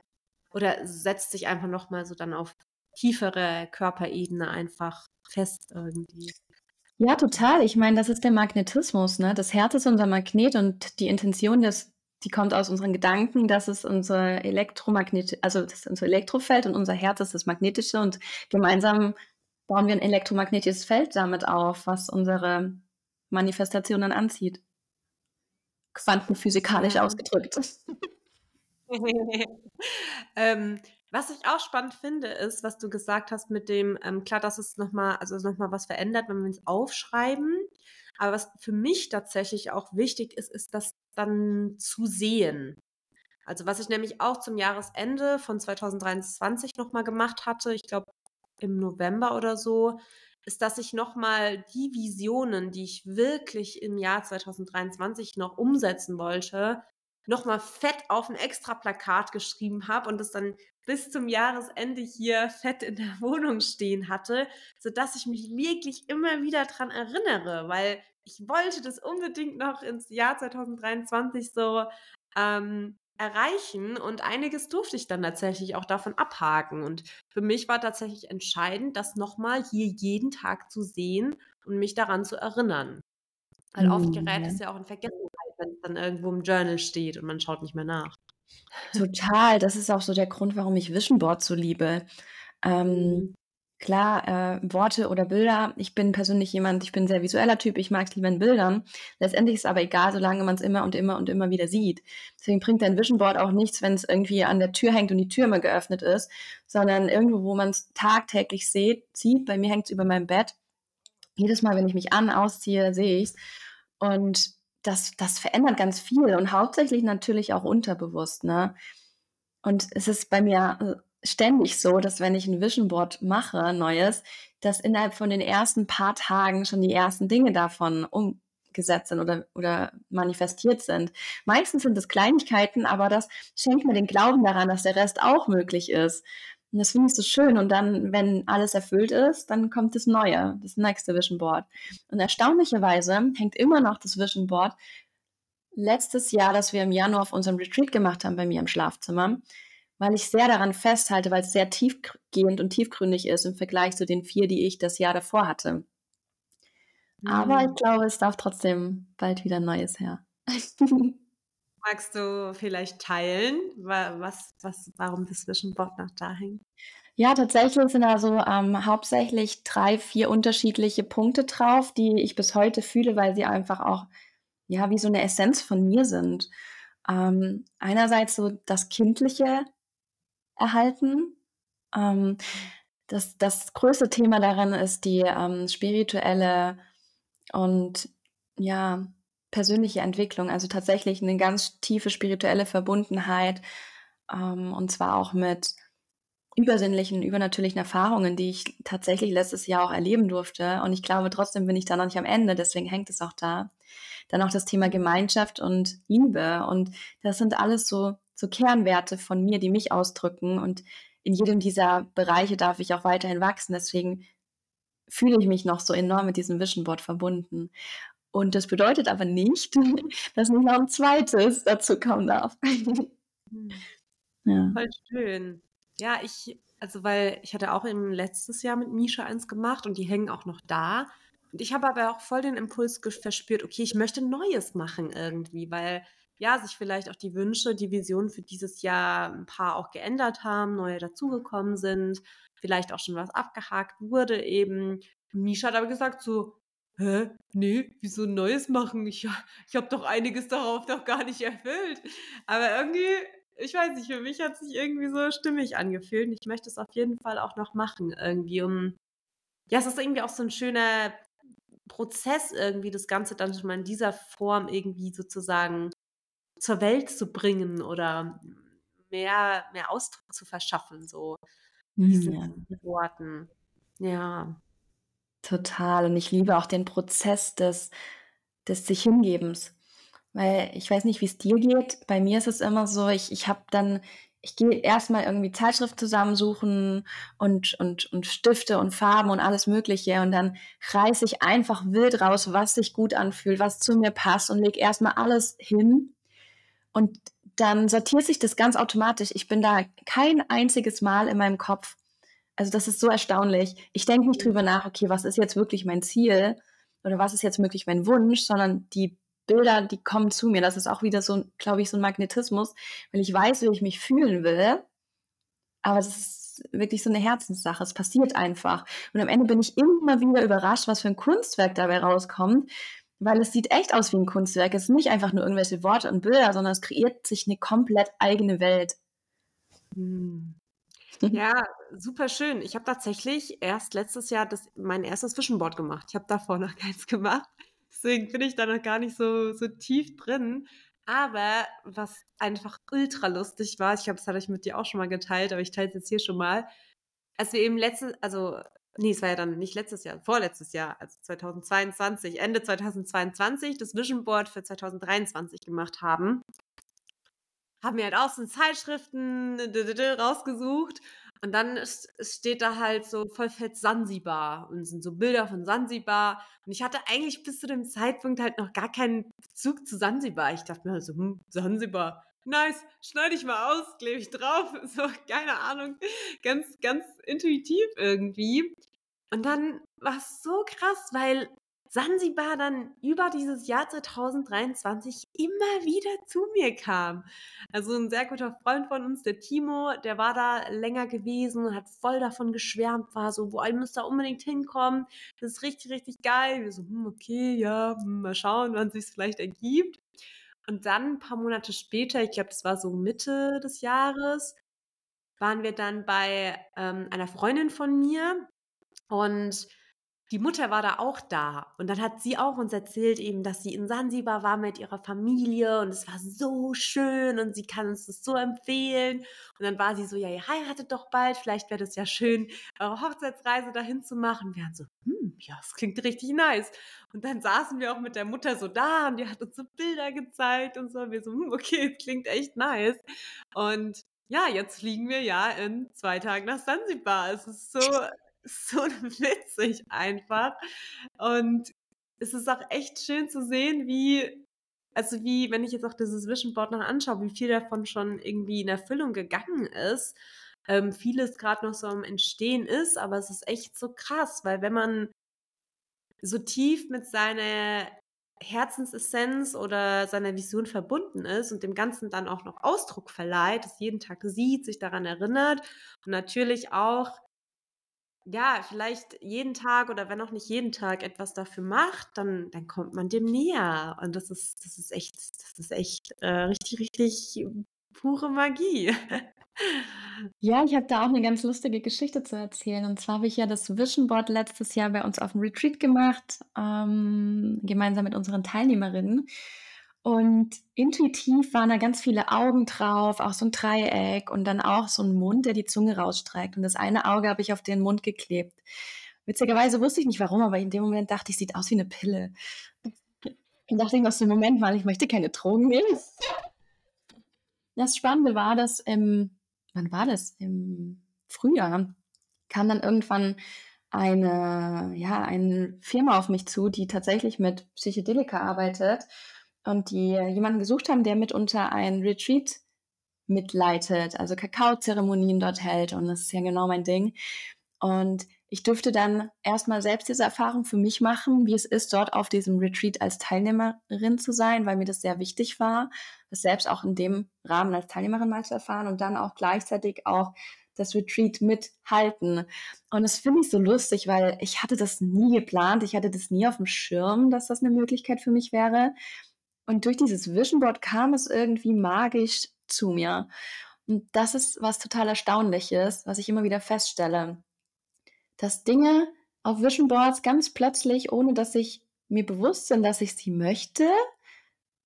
S1: oder setzt sich einfach nochmal so dann auf tiefere Körperebene einfach fest irgendwie.
S2: Ja, total. Ich meine, das ist der Magnetismus, ne? Das Herz ist unser Magnet und die Intention des die kommt aus unseren Gedanken, das ist unser Elektromagnet, also das ist unser Elektrofeld und unser Herz ist das magnetische und gemeinsam bauen wir ein elektromagnetisches Feld damit auf, was unsere Manifestationen anzieht. Quantenphysikalisch ja. ausgedrückt.
S1: ähm, was ich auch spannend finde, ist, was du gesagt hast mit dem, ähm, klar, dass es nochmal, also nochmal was verändert, wenn wir es aufschreiben. Aber was für mich tatsächlich auch wichtig ist, ist das dann zu sehen. Also was ich nämlich auch zum Jahresende von 2023 nochmal gemacht hatte, ich glaube im November oder so, ist, dass ich nochmal die Visionen, die ich wirklich im Jahr 2023 noch umsetzen wollte, nochmal fett auf ein extra Plakat geschrieben habe und es dann bis zum Jahresende hier fett in der Wohnung stehen hatte, sodass ich mich wirklich immer wieder dran erinnere, weil ich wollte das unbedingt noch ins Jahr 2023 so ähm, erreichen und einiges durfte ich dann tatsächlich auch davon abhaken. Und für mich war tatsächlich entscheidend, das nochmal hier jeden Tag zu sehen und mich daran zu erinnern. Weil oft gerät es ja auch in Vergessenheit, wenn es dann irgendwo im Journal steht und man schaut nicht mehr nach.
S2: Total, das ist auch so der Grund, warum ich Vision Board so liebe. Ähm, mhm. klar, äh, Worte oder Bilder. Ich bin persönlich jemand, ich bin ein sehr visueller Typ, ich mag es lieber in Bildern. Letztendlich ist es aber egal, solange man es immer und immer und immer wieder sieht. Deswegen bringt ein Vision Board auch nichts, wenn es irgendwie an der Tür hängt und die Tür immer geöffnet ist, sondern irgendwo, wo man es tagtäglich sieht, sieht. Bei mir hängt es über meinem Bett. Jedes Mal, wenn ich mich an, ausziehe, sehe ich es. Und das, das verändert ganz viel und hauptsächlich natürlich auch unterbewusst. Ne? Und es ist bei mir äh, ständig so, dass wenn ich ein Vision Board mache, neues, dass innerhalb von den ersten paar Tagen schon die ersten Dinge davon umgesetzt sind oder, oder manifestiert sind. Meistens sind es Kleinigkeiten, aber das schenkt mir den Glauben daran, dass der Rest auch möglich ist. Und das finde ich so schön. Und dann, wenn alles erfüllt ist, dann kommt das Neue, das nächste Vision Board. Und erstaunlicherweise hängt immer noch das Vision Board letztes Jahr, das wir im Januar auf unserem Retreat gemacht haben bei mir im Schlafzimmer, weil ich sehr daran festhalte, weil es sehr tiefgehend und tiefgründig ist im Vergleich zu den vier, die ich das Jahr davor hatte. Aber ich glaube, es darf trotzdem bald wieder Neues her.
S1: Magst du vielleicht teilen, was, was, warum das Vision Board noch da hängt?
S2: Ja, tatsächlich sind also ähm, hauptsächlich drei, vier unterschiedliche Punkte drauf, die ich bis heute fühle, weil sie einfach auch ja wie so eine Essenz von mir sind. Ähm, einerseits so das Kindliche erhalten. Ähm, das, das größte Thema darin ist die ähm, spirituelle und ja persönliche Entwicklung, also tatsächlich eine ganz tiefe spirituelle Verbundenheit ähm, und zwar auch mit übersinnlichen, übernatürlichen Erfahrungen, die ich tatsächlich letztes Jahr auch erleben durfte. Und ich glaube, trotzdem bin ich da noch nicht am Ende, deswegen hängt es auch da. Dann auch das Thema Gemeinschaft und Liebe. Und das sind alles so, so Kernwerte von mir, die mich ausdrücken. Und in jedem dieser Bereiche darf ich auch weiterhin wachsen. Deswegen fühle ich mich noch so enorm mit diesem Vision Board verbunden. Und das bedeutet aber nicht, dass nicht noch ein zweites dazu kommen darf.
S1: Hm. Ja. Voll schön. Ja, ich, also weil ich hatte auch im letztes Jahr mit Misha eins gemacht und die hängen auch noch da. Und ich habe aber auch voll den Impuls verspürt, okay, ich möchte Neues machen irgendwie, weil ja, sich vielleicht auch die Wünsche, die Visionen für dieses Jahr ein paar auch geändert haben, neue dazugekommen sind, vielleicht auch schon was abgehakt wurde eben. Misha hat aber gesagt so, hä, nee, wieso Neues machen? Ich, ich habe doch einiges darauf noch gar nicht erfüllt. Aber irgendwie ich weiß nicht, für mich hat es sich irgendwie so stimmig angefühlt. Und ich möchte es auf jeden Fall auch noch machen, irgendwie, um. Ja, es ist irgendwie auch so ein schöner Prozess, irgendwie das Ganze dann schon mal in dieser Form irgendwie sozusagen zur Welt zu bringen oder mehr, mehr Ausdruck zu verschaffen, so diesen ja. Worten. Ja.
S2: Total. Und ich liebe auch den Prozess des, des sich Hingebens. Weil ich weiß nicht, wie es dir geht. Bei mir ist es immer so, ich, ich habe dann, ich gehe erstmal irgendwie Zeitschrift zusammensuchen und, und, und Stifte und Farben und alles Mögliche. Und dann reiße ich einfach wild raus, was sich gut anfühlt, was zu mir passt und lege erstmal alles hin. Und dann sortiert sich das ganz automatisch. Ich bin da kein einziges Mal in meinem Kopf. Also das ist so erstaunlich. Ich denke nicht drüber nach, okay, was ist jetzt wirklich mein Ziel oder was ist jetzt wirklich mein Wunsch, sondern die Bilder, die kommen zu mir. Das ist auch wieder so, glaube ich, so ein Magnetismus, weil ich weiß, wie ich mich fühlen will. Aber es ist wirklich so eine Herzenssache. Es passiert einfach. Und am Ende bin ich immer wieder überrascht, was für ein Kunstwerk dabei rauskommt, weil es sieht echt aus wie ein Kunstwerk. Es sind nicht einfach nur irgendwelche Worte und Bilder, sondern es kreiert sich eine komplett eigene Welt.
S1: Hm. Ja, super schön. Ich habe tatsächlich erst letztes Jahr das, mein erstes Vision Board gemacht. Ich habe davor noch keins gemacht. Deswegen bin ich da noch gar nicht so, so tief drin. Aber was einfach ultra lustig war, ich glaube, das hatte ich mit dir auch schon mal geteilt, aber ich teile es jetzt hier schon mal. Als wir eben letztes, also, nee, es war ja dann nicht letztes Jahr, vorletztes Jahr, also 2022, Ende 2022, das Vision Board für 2023 gemacht haben, haben wir halt auch so Zeitschriften rausgesucht und dann ist, steht da halt so voll fett Sansibar und sind so Bilder von Sansibar. Und ich hatte eigentlich bis zu dem Zeitpunkt halt noch gar keinen Bezug zu Sansibar. Ich dachte mir halt so, hm, Sansibar, nice, schneide ich mal aus, klebe ich drauf. So, keine Ahnung, ganz, ganz intuitiv irgendwie. Und dann war es so krass, weil Sansibar dann über dieses Jahr 2023 immer wieder zu mir kam. Also ein sehr guter Freund von uns, der Timo, der war da länger gewesen und hat voll davon geschwärmt, war so, boah, ihr müsst da unbedingt hinkommen. Das ist richtig, richtig geil. Wir so, hm, okay, ja, hm, mal schauen, wann sich vielleicht ergibt. Und dann ein paar Monate später, ich glaube, das war so Mitte des Jahres, waren wir dann bei ähm, einer Freundin von mir und die Mutter war da auch da und dann hat sie auch uns erzählt eben, dass sie in Sansibar war mit ihrer Familie und es war so schön und sie kann uns das so empfehlen. Und dann war sie so, ja, ihr heiratet doch bald, vielleicht wäre das ja schön, eure Hochzeitsreise dahin zu machen. Wir waren so, hm, ja, das klingt richtig nice. Und dann saßen wir auch mit der Mutter so da und die hat uns so Bilder gezeigt und so. Und wir so, hm, okay, klingt echt nice. Und ja, jetzt fliegen wir ja in zwei Tagen nach Sansibar. Es ist so so witzig einfach. Und es ist auch echt schön zu sehen, wie, also wie, wenn ich jetzt auch dieses Vision Board noch anschaue, wie viel davon schon irgendwie in Erfüllung gegangen ist. Ähm, vieles gerade noch so am Entstehen ist, aber es ist echt so krass, weil wenn man so tief mit seiner Herzensessenz oder seiner Vision verbunden ist und dem Ganzen dann auch noch Ausdruck verleiht, es jeden Tag sieht, sich daran erinnert und natürlich auch ja, vielleicht jeden Tag oder wenn auch nicht jeden Tag etwas dafür macht, dann, dann kommt man dem näher. Und das ist, das ist echt, das ist echt äh, richtig, richtig pure Magie.
S2: Ja, ich habe da auch eine ganz lustige Geschichte zu erzählen. Und zwar habe ich ja das Vision Board letztes Jahr bei uns auf dem Retreat gemacht, ähm, gemeinsam mit unseren Teilnehmerinnen. Und intuitiv waren da ganz viele Augen drauf, auch so ein Dreieck und dann auch so ein Mund, der die Zunge rausstreckt. Und das eine Auge habe ich auf den Mund geklebt. Witzigerweise wusste ich nicht warum, aber in dem Moment dachte ich, sieht aus wie eine Pille. Und dachte ich aus dem Moment, weil ich möchte keine Drogen nehmen. Das Spannende war, dass im, wann war das? Im Frühjahr kam dann irgendwann eine, ja, eine Firma auf mich zu, die tatsächlich mit Psychedelika arbeitet und die jemanden gesucht haben, der mitunter ein Retreat mitleitet, also Kakaozeremonien dort hält und das ist ja genau mein Ding. Und ich durfte dann erstmal selbst diese Erfahrung für mich machen, wie es ist, dort auf diesem Retreat als Teilnehmerin zu sein, weil mir das sehr wichtig war, das selbst auch in dem Rahmen als Teilnehmerin mal zu erfahren und dann auch gleichzeitig auch das Retreat mithalten. Und das finde ich so lustig, weil ich hatte das nie geplant, ich hatte das nie auf dem Schirm, dass das eine Möglichkeit für mich wäre. Und durch dieses Vision Board kam es irgendwie magisch zu mir. Und das ist was total Erstaunliches, was ich immer wieder feststelle. Dass Dinge auf Vision Boards ganz plötzlich, ohne dass ich mir bewusst bin, dass ich sie möchte,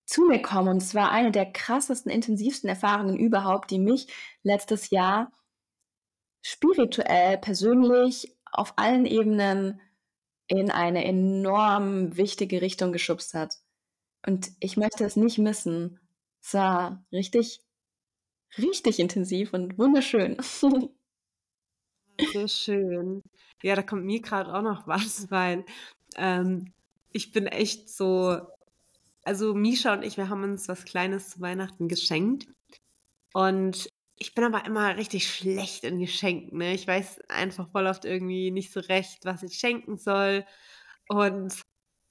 S2: zu mir kommen. Und es war eine der krassesten, intensivsten Erfahrungen überhaupt, die mich letztes Jahr spirituell, persönlich, auf allen Ebenen in eine enorm wichtige Richtung geschubst hat. Und ich möchte es nicht missen. Es war richtig, richtig intensiv und wunderschön.
S1: So schön. Ja, da kommt mir gerade auch noch was, weil ähm, ich bin echt so, also Misha und ich, wir haben uns was Kleines zu Weihnachten geschenkt. Und ich bin aber immer richtig schlecht in Geschenken. Ne? Ich weiß einfach voll oft irgendwie nicht so recht, was ich schenken soll. Und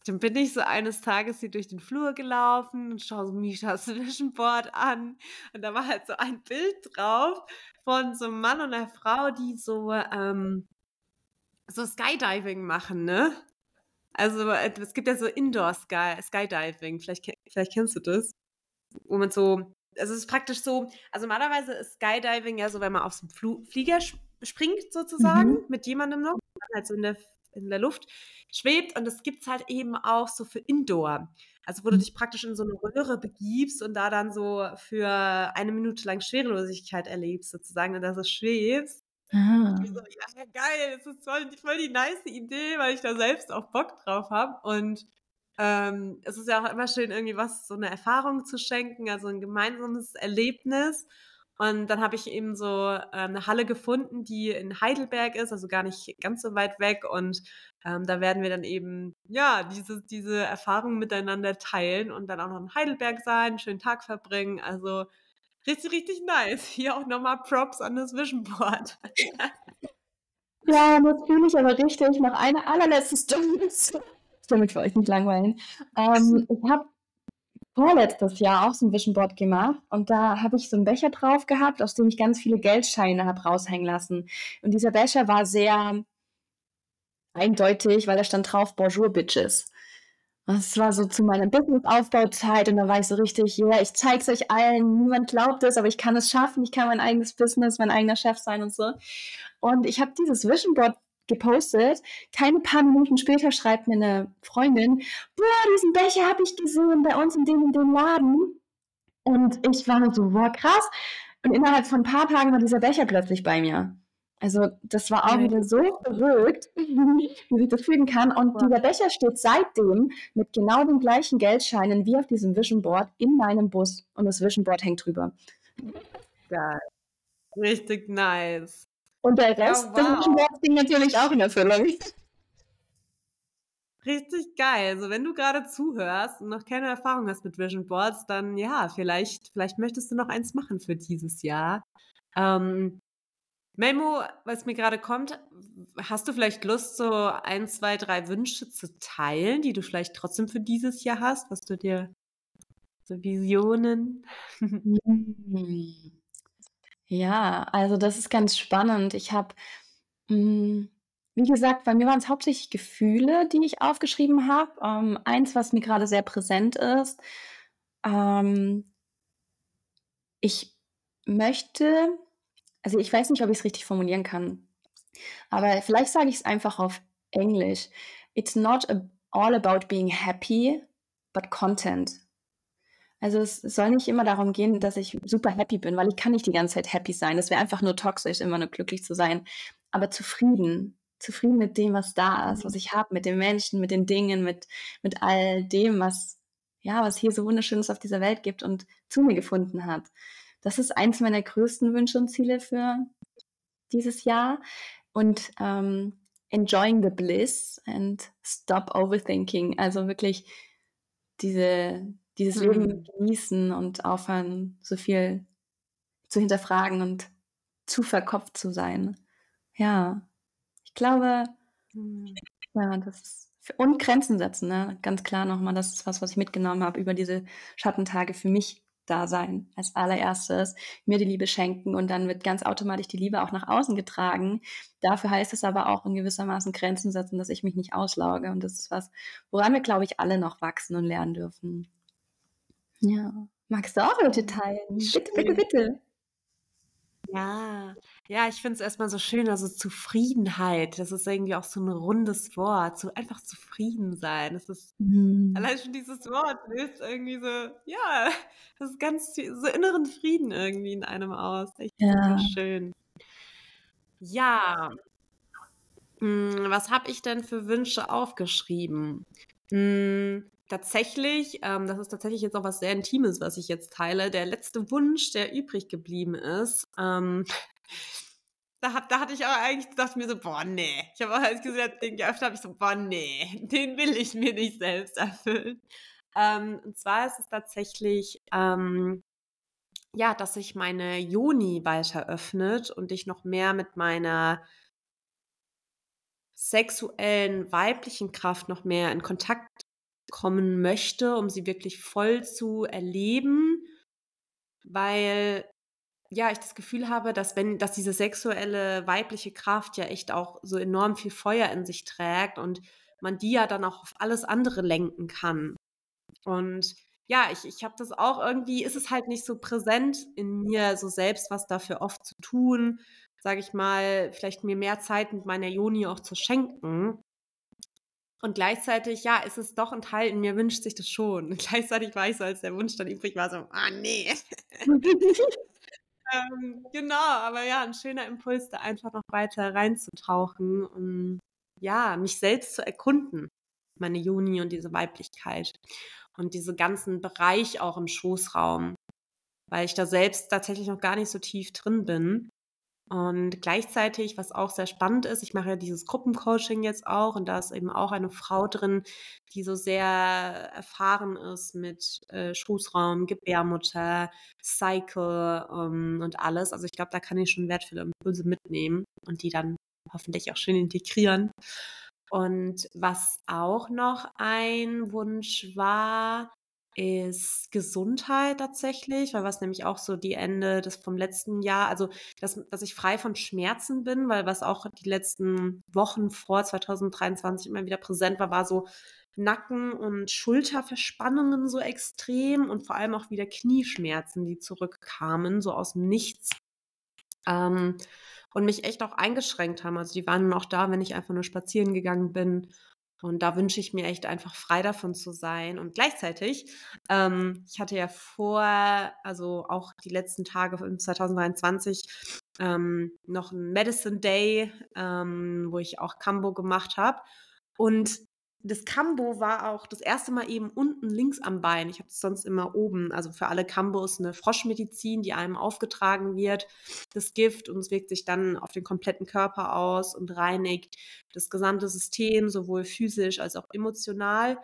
S1: dann bin ich so eines Tages hier durch den Flur gelaufen und schaue so Mishas Vision Board an. Und da war halt so ein Bild drauf von so einem Mann und einer Frau, die so, ähm, so Skydiving machen, ne? Also äh, es gibt ja so Indoor Sky, Skydiving, vielleicht, vielleicht kennst du das. Wo man so, also es ist praktisch so, also normalerweise ist Skydiving ja so, wenn man auf so einen Flieger springt sozusagen, mhm. mit jemandem noch, halt so in der in der Luft schwebt. Und das gibt es halt eben auch so für Indoor. Also wo du mhm. dich praktisch in so eine Röhre begibst und da dann so für eine Minute lang Schwerelosigkeit erlebst sozusagen und da so schwebst. Ah. So, ja, geil, das ist voll, voll die nice Idee, weil ich da selbst auch Bock drauf habe. Und ähm, es ist ja auch immer schön, irgendwie was, so eine Erfahrung zu schenken, also ein gemeinsames Erlebnis. Und dann habe ich eben so äh, eine Halle gefunden, die in Heidelberg ist, also gar nicht ganz so weit weg. Und ähm, da werden wir dann eben, ja, diese, diese Erfahrungen miteinander teilen und dann auch noch in Heidelberg sein, einen schönen Tag verbringen. Also richtig, richtig nice. Hier auch nochmal Props an das Vision Board.
S2: ja, natürlich, aber richtig. Noch eine allerletzte Story, damit wir euch nicht langweilen. Ähm, ich habe vorletztes Jahr auch so ein Vision Board gemacht und da habe ich so einen Becher drauf gehabt, aus dem ich ganz viele Geldscheine habe raushängen lassen. Und dieser Becher war sehr eindeutig, weil da stand drauf Bonjour Bitches. Das war so zu meiner Business-Aufbauzeit und da war ich so richtig, ja, yeah, ich zeig's euch allen, niemand glaubt es, aber ich kann es schaffen, ich kann mein eigenes Business, mein eigener Chef sein und so. Und ich habe dieses Vision Board gepostet. Keine paar Minuten später schreibt mir eine Freundin, boah, diesen Becher habe ich gesehen bei uns in dem und dem Laden. Und ich war nur so, boah, krass. Und innerhalb von ein paar Tagen war dieser Becher plötzlich bei mir. Also das war auch wieder so verrückt, wie sich das fügen kann. Und wow. dieser Becher steht seitdem mit genau den gleichen Geldscheinen wie auf diesem Vision Board in meinem Bus. Und das Vision Board hängt drüber.
S1: Geil. Richtig nice.
S2: Und der Rest ja, wow. Ging natürlich auch in Erfüllung.
S1: Richtig geil. Also wenn du gerade zuhörst und noch keine Erfahrung hast mit Vision Boards, dann ja, vielleicht, vielleicht möchtest du noch eins machen für dieses Jahr. Ähm, Memo, was mir gerade kommt, hast du vielleicht Lust, so ein, zwei, drei Wünsche zu teilen, die du vielleicht trotzdem für dieses Jahr hast, was du dir so Visionen?
S2: Ja, also das ist ganz spannend. Ich habe, hm, wie gesagt, bei mir waren es hauptsächlich Gefühle, die ich aufgeschrieben habe. Ähm, eins, was mir gerade sehr präsent ist, ähm ich möchte also ich weiß nicht, ob ich es richtig formulieren kann, aber vielleicht sage ich es einfach auf Englisch. It's not all about being happy, but content. Also es soll nicht immer darum gehen, dass ich super happy bin, weil ich kann nicht die ganze Zeit happy sein. Das wäre einfach nur toxisch, immer nur glücklich zu sein. Aber zufrieden, zufrieden mit dem, was da ist, was ich habe, mit den Menschen, mit den Dingen, mit, mit all dem, was, ja, was hier so wunderschönes auf dieser Welt gibt und zu mir gefunden hat. Das ist eins meiner größten Wünsche und Ziele für dieses Jahr. Und ähm, enjoying the bliss and stop overthinking. Also wirklich diese, dieses mhm. Leben genießen und aufhören, so viel zu hinterfragen und zu verkopft zu sein. Ja, ich glaube, mhm. ja, das ist. Und Grenzen setzen, ne? ganz klar nochmal. Das ist was, was ich mitgenommen habe über diese Schattentage für mich da sein als allererstes, mir die Liebe schenken und dann wird ganz automatisch die Liebe auch nach außen getragen. Dafür heißt es aber auch in gewissermaßen Grenzen setzen, dass ich mich nicht auslauge und das ist was, woran wir, glaube ich, alle noch wachsen und lernen dürfen. Ja. Magst du auch welche teilen? Bitte, bitte, bitte.
S1: Ja, ja, ich finde es erstmal so schön, also Zufriedenheit, das ist irgendwie auch so ein rundes Wort, so einfach zufrieden sein. Das ist mhm. allein schon dieses Wort löst irgendwie so, ja, das ist ganz so inneren Frieden irgendwie in einem aus. Echt ja. schön. Ja. Hm, was habe ich denn für Wünsche aufgeschrieben? Hm, tatsächlich, ähm, das ist tatsächlich jetzt auch was sehr Intimes, was ich jetzt teile. Der letzte Wunsch, der übrig geblieben ist, ähm, da, hat, da hatte ich aber eigentlich gedacht mir so, boah, nee. Ich habe auch als gesagt, den geöffnet habe ich so, boah, nee, den will ich mir nicht selbst erfüllen. Ähm, und zwar ist es tatsächlich, ähm, ja, dass sich meine Joni weiter öffnet und ich noch mehr mit meiner sexuellen weiblichen Kraft noch mehr in Kontakt kommen möchte, um sie wirklich voll zu erleben, weil ja, ich das Gefühl habe, dass wenn, dass diese sexuelle weibliche Kraft ja echt auch so enorm viel Feuer in sich trägt und man die ja dann auch auf alles andere lenken kann. Und ja, ich, ich habe das auch irgendwie, ist es halt nicht so präsent in mir, so selbst was dafür oft zu tun, sage ich mal, vielleicht mir mehr Zeit mit meiner Joni auch zu schenken. Und gleichzeitig, ja, ist es doch ein Teil in mir, wünscht sich das schon. Und gleichzeitig war ich so, als der Wunsch dann übrig war, so, ah, nee. ähm, genau, aber ja, ein schöner Impuls, da einfach noch weiter reinzutauchen und ja, mich selbst zu erkunden. Meine Juni und diese Weiblichkeit und diese ganzen Bereich auch im Schoßraum, weil ich da selbst tatsächlich noch gar nicht so tief drin bin. Und gleichzeitig, was auch sehr spannend ist, ich mache ja dieses Gruppencoaching jetzt auch und da ist eben auch eine Frau drin, die so sehr erfahren ist mit äh, Schoßraum, Gebärmutter, Cycle ähm, und alles. Also ich glaube, da kann ich schon wertvolle Impulse mitnehmen und die dann hoffentlich auch schön integrieren. Und was auch noch ein Wunsch war, ist Gesundheit tatsächlich, weil was nämlich auch so die Ende des vom letzten Jahr, also dass, dass ich frei von Schmerzen bin, weil was auch die letzten Wochen vor 2023 immer wieder präsent war, war so Nacken- und Schulterverspannungen so extrem und vor allem auch wieder Knieschmerzen, die zurückkamen, so aus dem Nichts. Ähm, und mich echt auch eingeschränkt haben. Also die waren auch da, wenn ich einfach nur spazieren gegangen bin und da wünsche ich mir echt einfach frei davon zu sein. Und gleichzeitig, ähm, ich hatte ja vor, also auch die letzten Tage von 2023, ähm, noch einen Medicine Day, ähm, wo ich auch Cambo gemacht habe. Und das Cambo war auch das erste Mal eben unten links am Bein. Ich habe es sonst immer oben. Also für alle Cambo ist eine Froschmedizin, die einem aufgetragen wird, das Gift, und es wirkt sich dann auf den kompletten Körper aus und reinigt das gesamte System, sowohl physisch als auch emotional.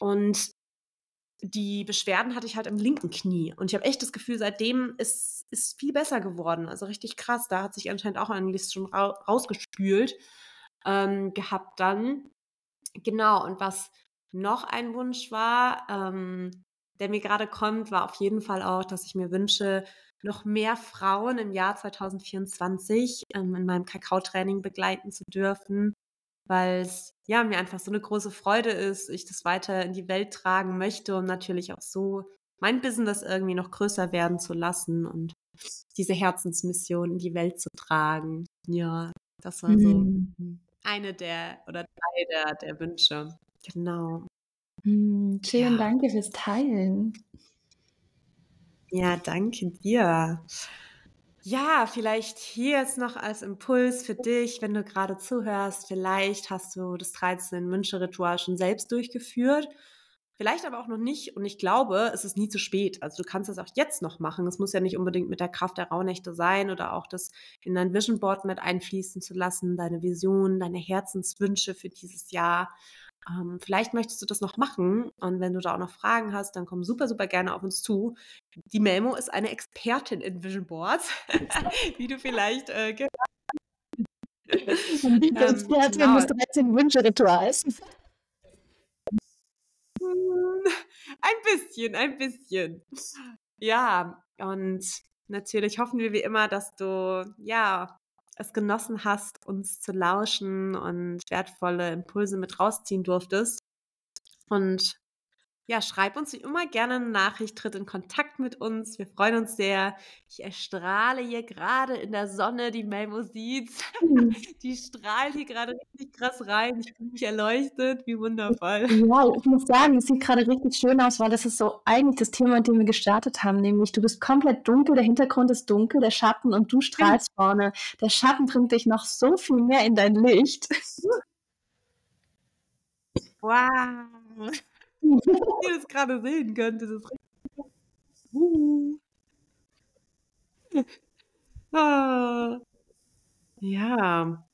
S1: Und die Beschwerden hatte ich halt im linken Knie. Und ich habe echt das Gefühl, seitdem ist es viel besser geworden. Also richtig krass. Da hat sich anscheinend auch ein schon ra rausgespült ähm, gehabt dann. Genau. Und was noch ein Wunsch war, ähm, der mir gerade kommt, war auf jeden Fall auch, dass ich mir wünsche, noch mehr Frauen im Jahr 2024 ähm, in meinem Kakaotraining begleiten zu dürfen, weil es ja mir einfach so eine große Freude ist, ich das weiter in die Welt tragen möchte und natürlich auch so mein Business irgendwie noch größer werden zu lassen und diese Herzensmission in die Welt zu tragen. Ja, das war so mhm. Eine der oder drei der, der Wünsche. Genau.
S2: Mhm, schön, ja. danke fürs Teilen.
S1: Ja, danke dir. Ja, vielleicht hier jetzt noch als Impuls für dich, wenn du gerade zuhörst. Vielleicht hast du das 13 Wünsche-Ritual schon selbst durchgeführt. Vielleicht aber auch noch nicht. Und ich glaube, es ist nie zu spät. Also du kannst das auch jetzt noch machen. Es muss ja nicht unbedingt mit der Kraft der Rauhnächte sein oder auch das in dein Vision Board mit einfließen zu lassen, deine Vision, deine Herzenswünsche für dieses Jahr. Ähm, vielleicht möchtest du das noch machen und wenn du da auch noch Fragen hast, dann komm super, super gerne auf uns zu. Die Melmo ist eine Expertin in Vision Boards, wie du vielleicht äh, gehört
S2: hast. Die ähm, Expertin genau. des 13 Wünsche-Rituals.
S1: Ein bisschen, ein bisschen. Ja, und natürlich hoffen wir wie immer, dass du ja es genossen hast, uns zu lauschen und wertvolle Impulse mit rausziehen durftest. Und ja, schreib uns wie immer gerne eine Nachricht, tritt in Kontakt mit uns. Wir freuen uns sehr. Ich erstrahle hier gerade in der Sonne, die Melmo sieht. Mhm. Die strahlt hier gerade richtig krass rein. Ich bin mich erleuchtet, wie wundervoll.
S2: Ja, ich muss sagen, es sieht gerade richtig schön aus, weil das ist so eigentlich das Thema, mit dem wir gestartet haben, nämlich du bist komplett dunkel, der Hintergrund ist dunkel, der Schatten und du strahlst vorne. Der Schatten bringt dich noch so viel mehr in dein Licht.
S1: Wow. Ihr das gerade sehen könnt, ist es uh. ah. Ja.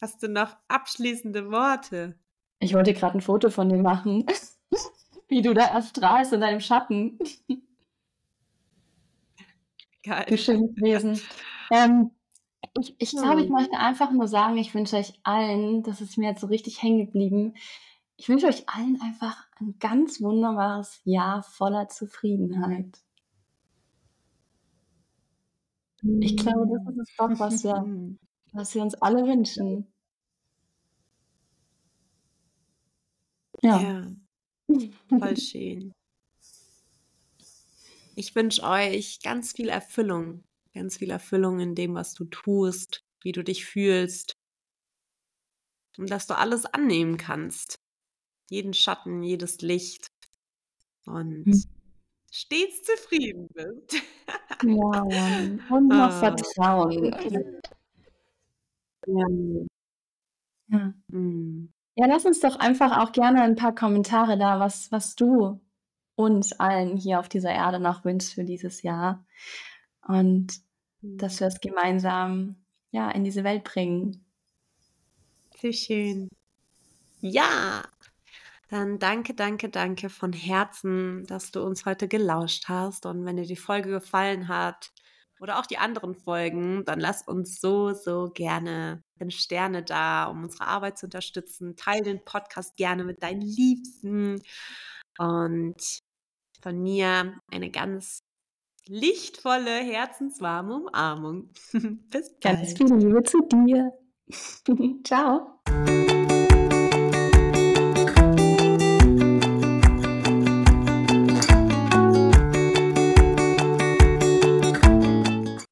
S1: Hast du noch abschließende Worte?
S2: Ich wollte gerade ein Foto von dir machen. Wie du da erstrahlst in deinem Schatten. Geil. Wie schön gewesen. Ähm, ich ich glaube, ich möchte einfach nur sagen, ich wünsche euch allen, das ist mir jetzt so richtig hängen geblieben, ich wünsche euch allen einfach ein ganz wunderbares Jahr voller Zufriedenheit. Ich glaube, das ist es doch, was wir, was wir uns alle wünschen.
S1: Ja. ja. Voll schön. Ich wünsche euch ganz viel Erfüllung, ganz viel Erfüllung in dem, was du tust, wie du dich fühlst und dass du alles annehmen kannst jeden Schatten, jedes Licht und hm. stets zufrieden bist.
S2: ja, und noch oh. Vertrauen. Ja. Ja. Mhm. ja, lass uns doch einfach auch gerne ein paar Kommentare da, was, was du uns allen hier auf dieser Erde noch wünschst für dieses Jahr. Und dass hm. wir es gemeinsam ja, in diese Welt bringen.
S1: Sehr schön. Ja, dann danke, danke, danke von Herzen, dass du uns heute gelauscht hast. Und wenn dir die Folge gefallen hat oder auch die anderen Folgen, dann lass uns so, so gerne den Sterne da, um unsere Arbeit zu unterstützen. Teil den Podcast gerne mit deinen Liebsten. Und von mir eine ganz lichtvolle, herzenswarme Umarmung.
S2: Bis bald. Ganz viel Liebe zu dir. Ciao.